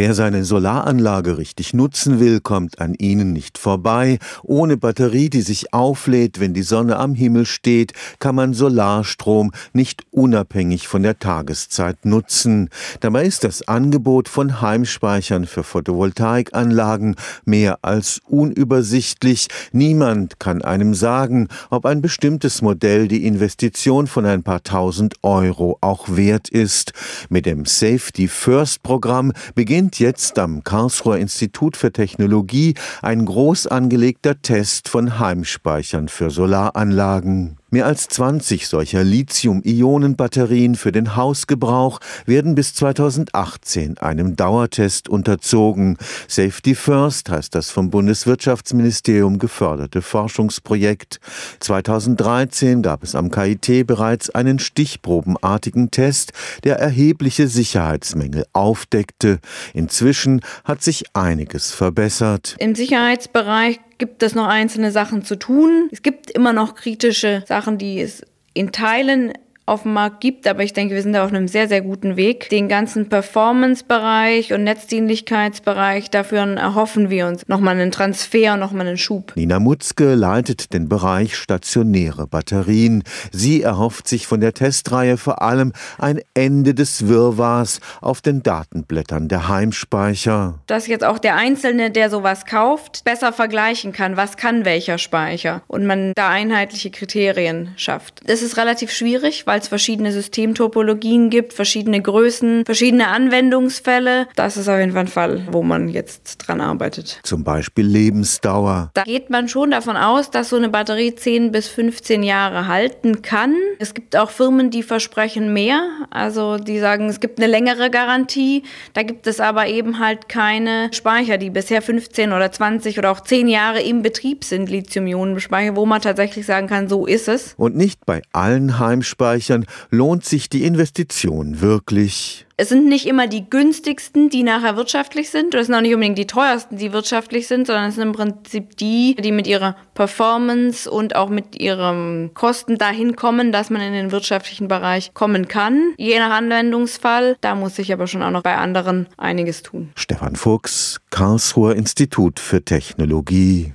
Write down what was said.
Wer seine Solaranlage richtig nutzen will, kommt an ihnen nicht vorbei. Ohne Batterie, die sich auflädt, wenn die Sonne am Himmel steht, kann man Solarstrom nicht unabhängig von der Tageszeit nutzen. Dabei ist das Angebot von Heimspeichern für Photovoltaikanlagen mehr als unübersichtlich. Niemand kann einem sagen, ob ein bestimmtes Modell die Investition von ein paar tausend Euro auch wert ist. Mit dem Safety First Programm beginnt jetzt am Karlsruher Institut für Technologie ein groß angelegter Test von Heimspeichern für Solaranlagen. Mehr als 20 solcher Lithium-Ionen-Batterien für den Hausgebrauch werden bis 2018 einem Dauertest unterzogen. Safety First heißt das vom Bundeswirtschaftsministerium geförderte Forschungsprojekt. 2013 gab es am KIT bereits einen stichprobenartigen Test, der erhebliche Sicherheitsmängel aufdeckte. Inzwischen hat sich einiges verbessert. Im Sicherheitsbereich gibt es noch einzelne Sachen zu tun. Es gibt immer noch kritische Sachen, die es in Teilen auf dem Markt gibt, aber ich denke, wir sind da auf einem sehr, sehr guten Weg. Den ganzen Performance-Bereich und Netzdienlichkeitsbereich, dafür erhoffen wir uns nochmal einen Transfer und nochmal einen Schub. Nina Mutzke leitet den Bereich stationäre Batterien. Sie erhofft sich von der Testreihe vor allem ein Ende des Wirrwarrs auf den Datenblättern der Heimspeicher. Dass jetzt auch der Einzelne, der sowas kauft, besser vergleichen kann, was kann welcher Speicher und man da einheitliche Kriterien schafft. Das ist relativ schwierig, weil es verschiedene Systemtopologien gibt, verschiedene Größen, verschiedene Anwendungsfälle. Das ist auf jeden Fall ein Fall, wo man jetzt dran arbeitet. Zum Beispiel Lebensdauer. Da geht man schon davon aus, dass so eine Batterie 10 bis 15 Jahre halten kann. Es gibt auch Firmen, die versprechen mehr. Also die sagen, es gibt eine längere Garantie. Da gibt es aber eben halt keine Speicher, die bisher 15 oder 20 oder auch 10 Jahre im Betrieb sind, Lithium-Ionen-Speicher, wo man tatsächlich sagen kann, so ist es. Und nicht bei allen Heimspeichern Speichern lohnt sich die Investition wirklich. Es sind nicht immer die günstigsten, die nachher wirtschaftlich sind, oder es sind auch nicht unbedingt die teuersten, die wirtschaftlich sind, sondern es sind im Prinzip die, die mit ihrer Performance und auch mit ihren Kosten dahin kommen, dass man in den wirtschaftlichen Bereich kommen kann. Je nach Anwendungsfall, da muss sich aber schon auch noch bei anderen einiges tun. Stefan Fuchs, Karlsruher Institut für Technologie.